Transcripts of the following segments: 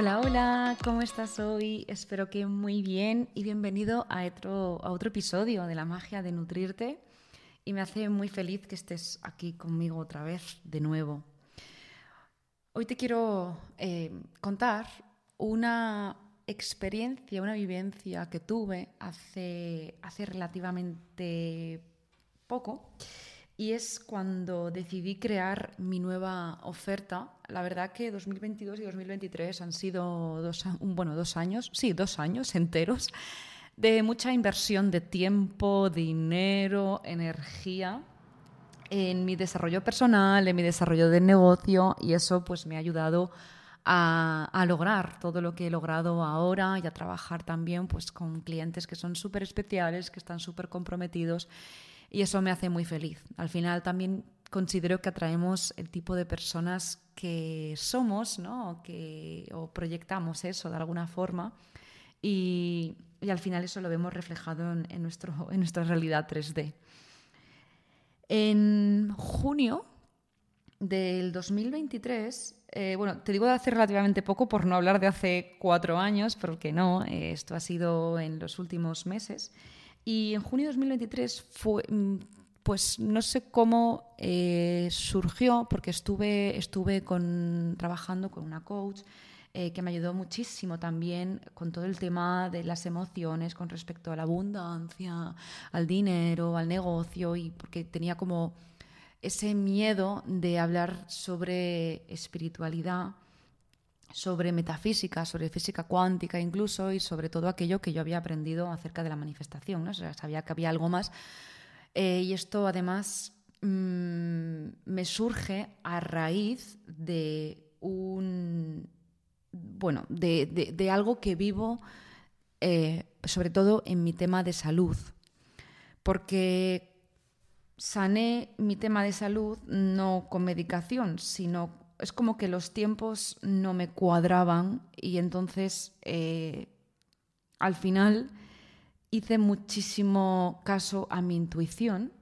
Hola, hola, ¿cómo estás hoy? Espero que muy bien y bienvenido a otro, a otro episodio de la magia de nutrirte. Y me hace muy feliz que estés aquí conmigo otra vez de nuevo. Hoy te quiero eh, contar una experiencia, una vivencia que tuve hace, hace relativamente poco y es cuando decidí crear mi nueva oferta. La verdad que 2022 y 2023 han sido dos, bueno, dos años, sí, dos años enteros de mucha inversión de tiempo, dinero, energía en mi desarrollo personal, en mi desarrollo de negocio y eso pues me ha ayudado a, a lograr todo lo que he logrado ahora y a trabajar también pues con clientes que son súper especiales, que están súper comprometidos y eso me hace muy feliz. Al final también considero que atraemos el tipo de personas que somos, ¿no? Que, o proyectamos eso de alguna forma. Y, al final eso lo vemos reflejado en, nuestro, en nuestra realidad 3D. En junio del 2023, eh, bueno, te digo de hace relativamente poco por no hablar de hace cuatro años, porque no, eh, esto ha sido en los últimos meses. Y en junio de 2023 fue, mm, pues no sé cómo eh, surgió, porque estuve, estuve con, trabajando con una coach eh, que me ayudó muchísimo también con todo el tema de las emociones con respecto a la abundancia, al dinero, al negocio, y porque tenía como ese miedo de hablar sobre espiritualidad sobre metafísica, sobre física cuántica incluso, y sobre todo aquello que yo había aprendido acerca de la manifestación. ¿no? sabía que había algo más. Eh, y esto además mm, me surge a raíz de un bueno, de, algo que vivo eh, sobre todo en mi tema de salud. Porque sané mi tema de salud no con medicación, sino es como que los tiempos no me cuadraban y entonces eh, al final hice muchísimo caso a mi intuición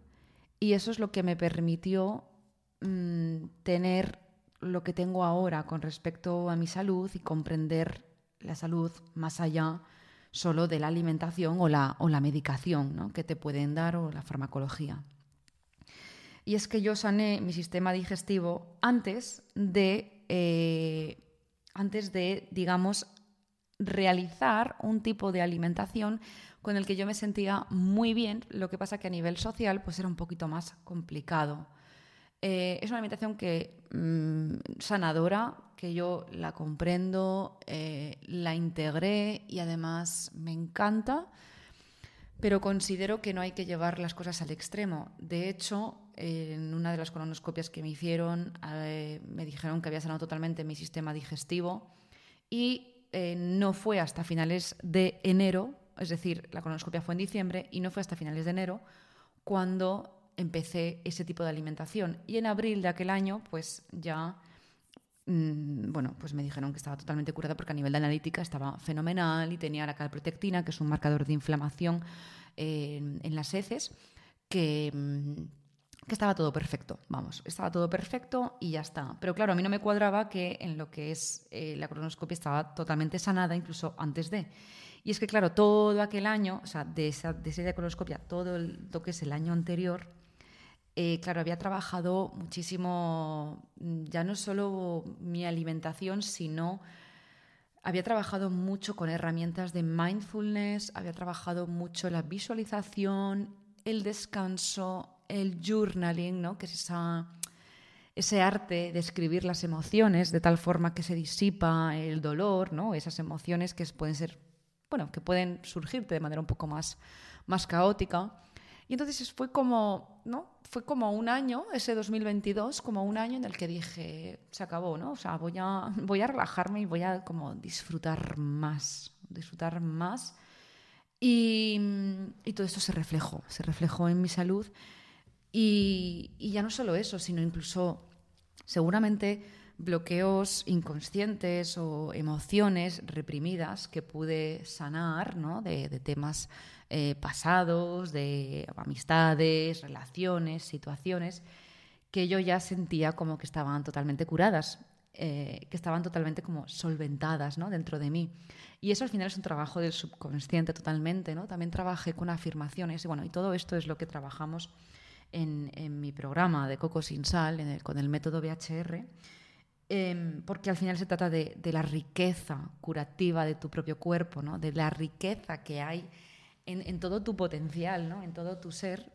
y eso es lo que me permitió mm, tener lo que tengo ahora con respecto a mi salud y comprender la salud más allá solo de la alimentación o la, o la medicación que te pueden dar o la farmacología. Y es que yo sané mi sistema digestivo antes de, eh, antes de, digamos, realizar un tipo de alimentación con el que yo me sentía muy bien, lo que pasa que a nivel social pues era un poquito más complicado. Eh, es una alimentación que mm, sanadora, que yo la comprendo, eh, la integré y además me encanta, pero considero que no hay que llevar las cosas al extremo. De hecho, en una de las colonoscopias que me hicieron, eh, me dijeron que había sanado totalmente mi sistema digestivo y eh, no fue hasta finales de enero, es decir, la colonoscopia fue en diciembre y no fue hasta finales de enero cuando empecé ese tipo de alimentación. Y en abril de aquel año, pues ya, bueno, pues me dijeron que estaba totalmente curada porque a nivel de analítica estaba fenomenal y tenía la calprotectina, que es un marcador de inflamación eh, en las heces, que... Mm, que estaba todo perfecto, vamos, estaba todo perfecto y ya está. Pero claro, a mí no me cuadraba que en lo que es eh, la cronoscopia estaba totalmente sanada, incluso antes de. Y es que, claro, todo aquel año, o sea, de esa, de todo lo que es el año anterior, eh, claro, había trabajado muchísimo, mm, ya no solo mi alimentación, sino había trabajado mucho con herramientas de mindfulness, había trabajado mucho la visualización, el descanso, el journaling, ¿no? que es ese arte de escribir las emociones de tal forma que se disipa el dolor, ¿no? esas emociones que pueden ser, bueno, que pueden surgirte de manera un poco más, más caótica. Y entonces fue como, ¿no? Fue como un año, ese 2022, como un año en el que dije, se acabó, ¿no? O sea, voy a, voy a relajarme y voy a como disfrutar más, disfrutar más. Y, todo esto se reflejó, se reflejó en mi salud y, ya no solo eso, sino incluso seguramente bloqueos inconscientes o emociones reprimidas que pude sanar ¿no? de, temas eh, pasados, de amistades, relaciones, situaciones, que yo ya sentía como que estaban totalmente curadas. eh, que estaban totalmente como solventadas ¿no? dentro de mí. Y eso al final es un trabajo del subconsciente totalmente. ¿no? También trabajé con afirmaciones y, bueno, y todo esto es lo que trabajamos en, mi programa de Coco sin Sal, con el método BHR. Em, porque al final se trata de, la riqueza curativa de tu propio cuerpo, ¿no? de la riqueza que hay en, todo tu potencial, ¿no? en todo tu ser.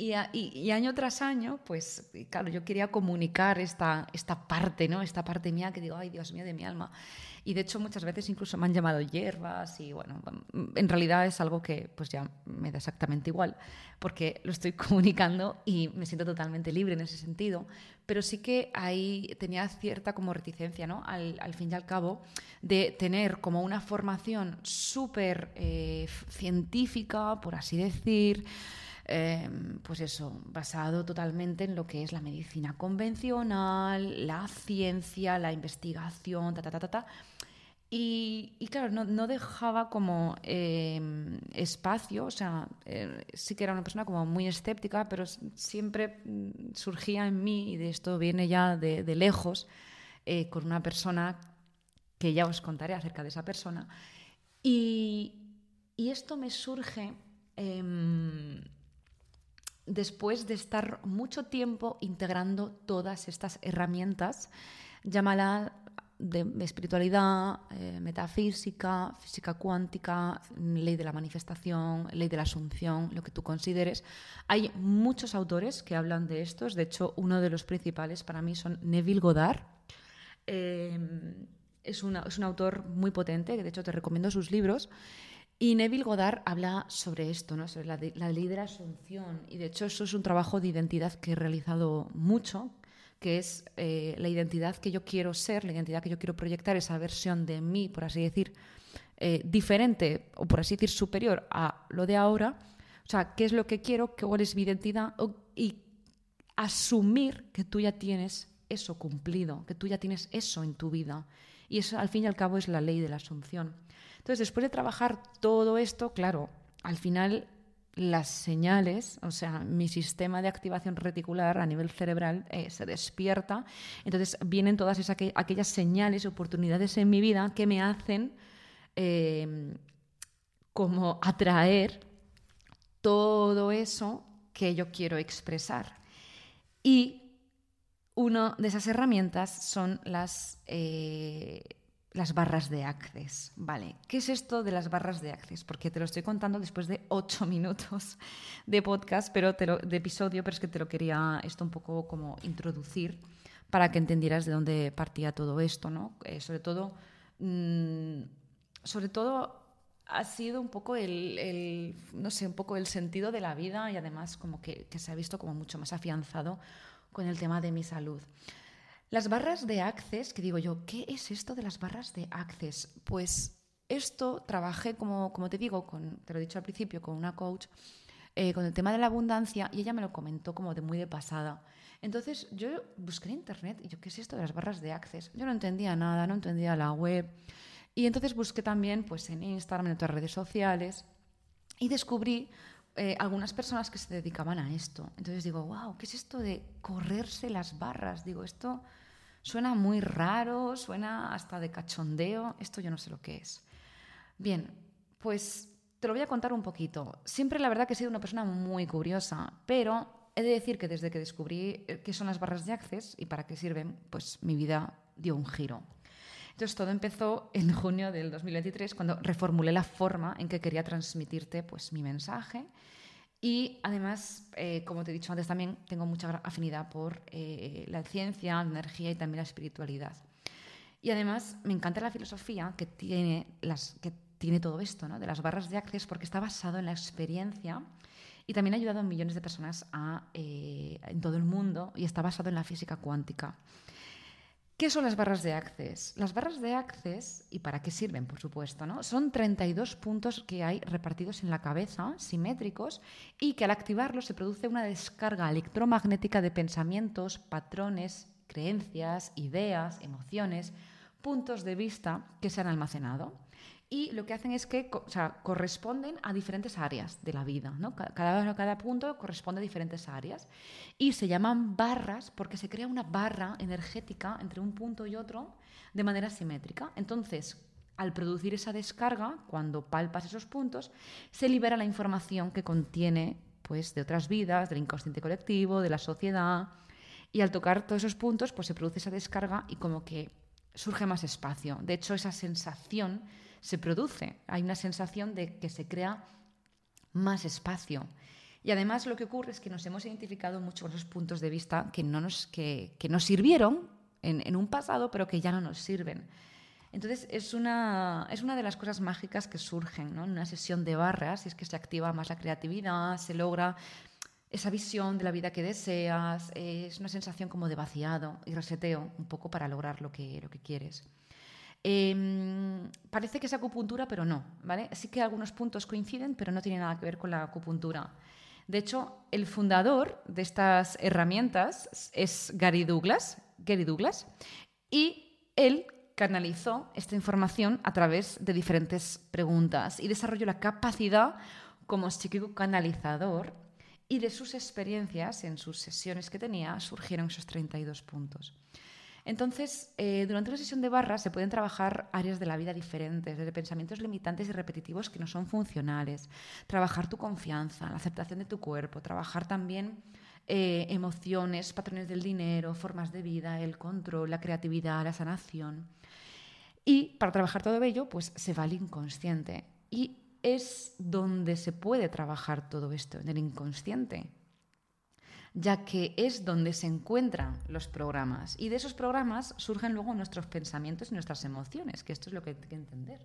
Y, año tras año, pues claro, yo quería comunicar esta, esta parte, ¿no? esta parte mía que digo, ay Dios mío, de mi alma. Y de hecho muchas veces incluso me han llamado hierbas y bueno, en realidad es algo que pues ya me da exactamente igual porque lo estoy comunicando y me siento totalmente libre en ese sentido. Pero sí que ahí tenía cierta como reticencia, ¿no? Al, fin y al cabo, de tener como una formación súper eh, científica, por así decir, Em, pues eso, basado totalmente en lo que es la medicina convencional, la ciencia, la investigación, ta, ta, ta, ta, ta. Y, claro, no, dejaba como em, espacio, o sea, eh, sí que era una persona como muy escéptica, pero siempre mm, surgía en mí, y de esto viene ya de, lejos, eh, con una persona que ya os contaré acerca de esa persona. Y, esto me surge em, después de estar mucho tiempo integrando todas estas herramientas, llámala de espiritualidad, eh, metafísica, física cuántica, ley de la manifestación, ley de la asunción, lo que tú consideres. Hay muchos autores que hablan de estos, de hecho uno de los principales para mí son Neville Goddard. Eh, es, es un autor muy potente, que de hecho te recomiendo sus libros. Y Neville Goddard habla sobre esto, sobre la, ley de la asunción. Y de hecho eso es un trabajo de identidad que he realizado mucho, que es eh, la identidad que yo quiero ser, la identidad que yo quiero proyectar, esa versión de mí, por así decir, eh, diferente o por así decir superior a lo de ahora. O sea, qué es lo que quiero, cuál es mi identidad y asumir que tú ya tienes eso cumplido, que tú ya tienes eso en tu vida. Y eso al fin y al cabo es la ley de la asunción. Entonces, después de trabajar todo esto, claro, al final las señales, o sea, mi sistema de activación reticular a nivel cerebral eh, se despierta. Entonces vienen todas esas, aquellas señales, oportunidades en mi vida que me hacen em, como atraer todo eso que yo quiero expresar. Y una de esas herramientas son las eh, las barras de Access. Vale, ¿qué es esto de las barras de Access? Porque te lo estoy contando después de ocho minutos de podcast, pero de episodio, pero es que te lo quería esto un poco como introducir para que entendieras de dónde partía todo esto, ¿no? Eh, sobre todo, mm, sobre todo ha sido un poco el, no sé, un poco el sentido de la vida y además como que, que se ha visto como mucho más afianzado con el tema de mi salud. Las barras de Access, que digo yo, ¿qué es esto de las barras de Access? Pues esto trabajé, como, como te digo, con, te lo he dicho al principio, con una coach, eh, con el tema de la abundancia y ella me lo comentó como de muy de pasada. Entonces yo busqué en internet y yo, ¿qué es esto de las barras de Access? Yo no entendía nada, no entendía la web. Y entonces busqué también pues, en Instagram, en otras redes sociales y descubrí eh, algunas personas que se dedicaban a esto. Entonces digo, wow, ¿qué es esto de correrse las barras? Digo, esto Suena muy raro, suena hasta de cachondeo, esto yo no sé lo que es. Bien, pues te lo voy a contar un poquito. Siempre la verdad que he sido una persona muy curiosa, pero he de decir que desde que descubrí eh, qué son las barras de Access y para qué sirven, pues mi vida dio un giro. Entonces todo empezó en junio del 2023 cuando reformulé la forma en que quería transmitirte pues mi mensaje y además, eh, como te he dicho antes, también tengo mucha afinidad por eh, la ciencia, la energía y también la espiritualidad. Y además me encanta la filosofía que tiene, las, que tiene todo esto, ¿no? de las barras de Access, porque está basado en la experiencia y también ha ayudado a millones de personas a, eh, en todo el mundo y está basado en la física cuántica. ¿Qué son las barras de Access? Las barras de Access, y para qué sirven, por supuesto, ¿no? son 32 puntos que hay repartidos en la cabeza, simétricos, y que al activarlos se produce una descarga electromagnética de pensamientos, patrones, creencias, ideas, emociones, puntos de vista que se han almacenado. Y lo que hacen es que corresponden a diferentes áreas de la vida. ¿no? Cada, cada punto corresponde a diferentes áreas y se llaman barras porque se crea una barra energética entre un punto y otro de manera simétrica. Entonces, al producir esa descarga, cuando palpas esos puntos, se libera la información que contiene pues, de otras vidas, del inconsciente colectivo, de la sociedad. Y al tocar todos esos puntos, pues se produce esa descarga y como que surge más espacio. De hecho, esa sensación se produce. Hay una sensación de que se crea más espacio. Y además lo que ocurre es que nos hemos identificado mucho con esos puntos de vista que, no nos, que, nos sirvieron en, un pasado, pero que ya no nos sirven. Entonces es una, es una de las cosas mágicas que surgen en una sesión de barras, es que se activa más la creatividad, se logra esa visión de la vida que deseas, es una sensación como de vaciado y reseteo un poco para lograr lo que, lo que quieres. Em, parece que es acupuntura, pero no, ¿vale? Sí que algunos puntos coinciden, pero no tiene nada que ver con la acupuntura. De hecho, el fundador de estas herramientas es Gary Douglas, Gary Douglas y él canalizó esta información a través de diferentes preguntas y desarrolló la capacidad como psíquico canalizador y de sus experiencias en sus sesiones que tenía surgieron esos 32 puntos. Entonces, eh, durante una sesión de barra se pueden trabajar áreas de la vida diferentes, desde pensamientos limitantes y repetitivos que no son funcionales, trabajar tu confianza, la aceptación de tu cuerpo, trabajar también eh, emociones, patrones del dinero, formas de vida, el control, la creatividad, la sanación. Y para trabajar todo ello, pues se va al inconsciente. Y es donde se puede trabajar todo esto, en el inconsciente ya que es donde se encuentran los programas. Y de esos programas surgen luego nuestros pensamientos y nuestras emociones, que esto es lo que hay que entender.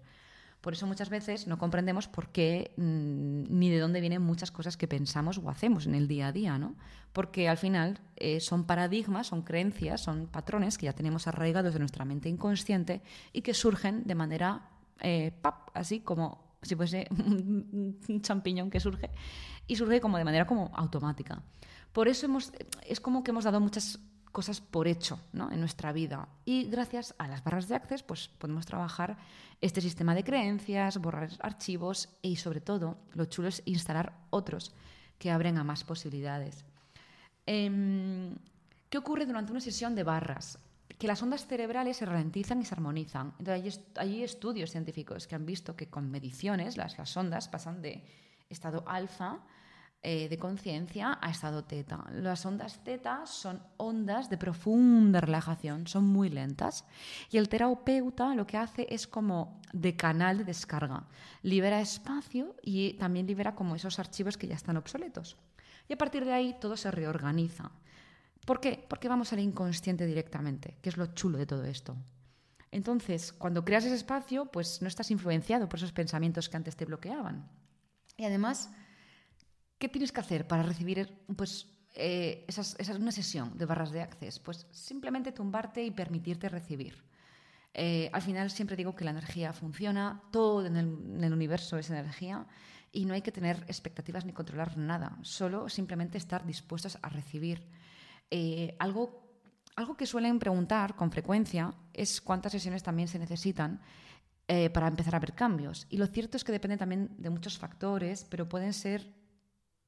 Por eso muchas veces no comprendemos por qué mm, ni de dónde vienen muchas cosas que pensamos o hacemos en el día a día, ¿no? Porque al final eh, son paradigmas, son creencias, son patrones que ya tenemos arraigados de nuestra mente inconsciente y que surgen de manera eh, así como si fuese un champiñón que surge y surge como de manera como automática. Por eso hemos, es como que hemos dado muchas cosas por hecho en nuestra vida. Y gracias a las barras de Access pues, podemos trabajar este sistema de creencias, borrar archivos y sobre todo lo chulo es instalar otros que abren a más posibilidades. Em, ¿Qué ocurre durante una sesión de barras? Que las ondas cerebrales se ralentizan y se armonizan. Entonces, hay, estudios científicos que han visto que con mediciones las, las ondas pasan de estado alfa eh, de conciencia a estado teta. Las ondas teta son ondas de profunda relajación, son muy lentas. Y el terapeuta lo que hace es como de canal de descarga. Libera espacio y también libera como esos archivos que ya están obsoletos. Y a partir de ahí todo se reorganiza. ¿Por qué? Porque vamos al inconsciente directamente, que es lo chulo de todo esto. Entonces, cuando creas ese espacio, pues no estás influenciado por esos pensamientos que antes te bloqueaban. Y además, ¿Qué tienes que hacer para recibir pues, eh, esas, una sesión de barras de acceso? Pues simplemente tumbarte y permitirte recibir. Eh, al final siempre digo que la energía funciona, todo en el, universo es energía y no hay que tener expectativas ni controlar nada, solo simplemente estar dispuestos a recibir. Eh, algo, algo que suelen preguntar con frecuencia es cuántas sesiones también se necesitan para empezar a ver cambios. Y lo cierto es que depende también de muchos factores, pero pueden ser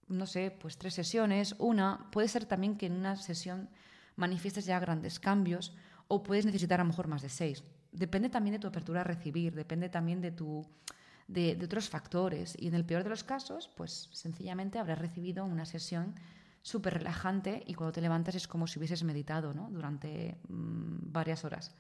no sé, pues tres sesiones, una, puede ser también que en una sesión manifiestes ya grandes cambios o puedes necesitar a lo mejor más de seis. Depende también de tu apertura a recibir, depende también de, tu, de, otros factores. Y en el peor de los casos, pues sencillamente habrás recibido una sesión súper relajante y cuando te levantas es como si hubieses meditado ¿no? durante mm, varias horas.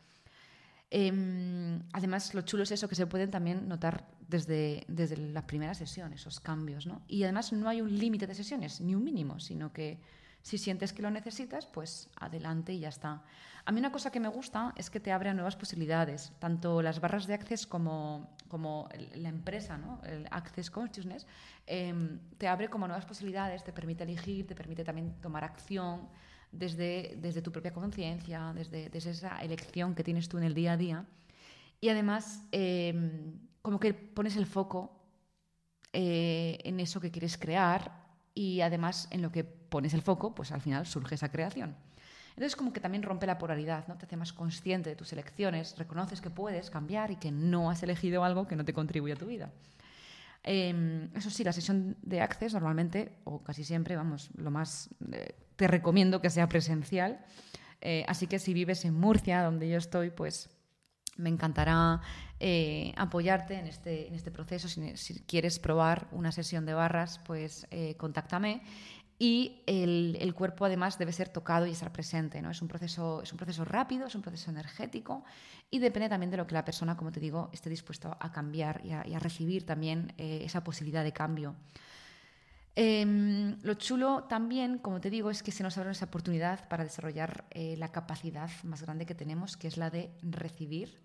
Em, además, lo chulo es eso, que se pueden también notar desde, desde la primera sesión, esos cambios. ¿no? Y además no hay un límite de sesiones, ni un mínimo, sino que si sientes que lo necesitas, pues adelante y ya está. A mí una cosa que me gusta es que te abre a nuevas posibilidades, tanto las barras de Access como, como la empresa, ¿no? el Access Consciousness, em, te abre como nuevas posibilidades, te permite elegir, te permite también tomar acción desde, desde tu propia conciencia, desde, desde, esa elección que tienes tú en el día a día. Y además, em, como que pones el foco eh, en eso que quieres crear y además en lo que pones el foco, pues al final surge esa creación. Entonces como que también rompe la polaridad, ¿no? Te hace más consciente de tus elecciones, reconoces que puedes cambiar y que no has elegido algo que no te contribuye a tu vida. Em, eso sí, la sesión de Access normalmente, o casi siempre, vamos, lo más, eh, te recomiendo que sea presencial. Eh, así que si vives en Murcia, donde yo estoy, pues me encantará eh, apoyarte en este, en este proceso. Si, quieres probar una sesión de barras, pues contáctame. Y el, el, cuerpo además debe ser tocado y estar presente. ¿no? Es, un proceso, es un proceso rápido, es un proceso energético y depende también de lo que la persona, como te digo, esté dispuesto a cambiar y a, recibir también eh, esa posibilidad de cambio. Em, lo chulo también, como te digo, es que se nos abre esa oportunidad para desarrollar eh, la capacidad más grande que tenemos, que es la de recibir.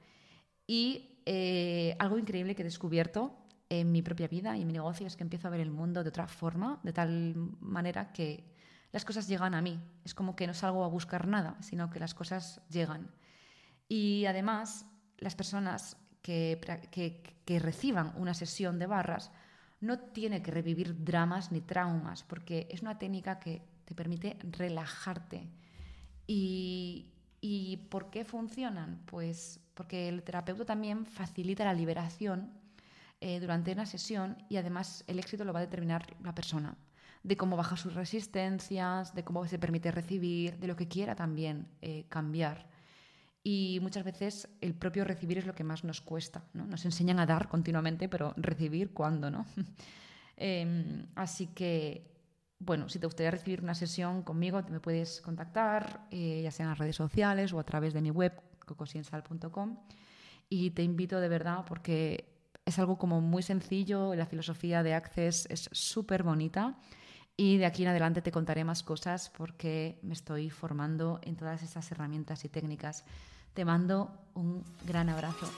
Y eh, algo increíble que he descubierto en mi propia vida y en mi negocio es que empiezo a ver el mundo de otra forma, de tal manera que las cosas llegan a mí. Es como que no salgo a buscar nada, sino que las cosas llegan. Y además, las personas que, reciban una sesión de barras no tienen que revivir dramas ni traumas, porque es una técnica que te permite relajarte. ¿Y, ¿Y por qué funcionan? Pues porque el terapeuta también facilita la liberación eh, durante una sesión y además el éxito lo va a determinar la persona, de cómo baja sus resistencias, de cómo se permite recibir, de lo que quiera también eh, cambiar. Y muchas veces el propio recibir es lo que más nos cuesta. ¿no? Nos enseñan a dar continuamente, pero recibir cuándo, ¿no? Em, así que, bueno, si te gustaría recibir una sesión conmigo, me puedes contactar, eh, ya sea en las redes sociales o a través de mi web, cocosiensal.com. Y te invito de verdad porque es algo como muy sencillo, la filosofía de Access es súper bonita y de aquí en adelante te contaré más cosas porque me estoy formando en todas estas herramientas y técnicas. Te mando un gran abrazo.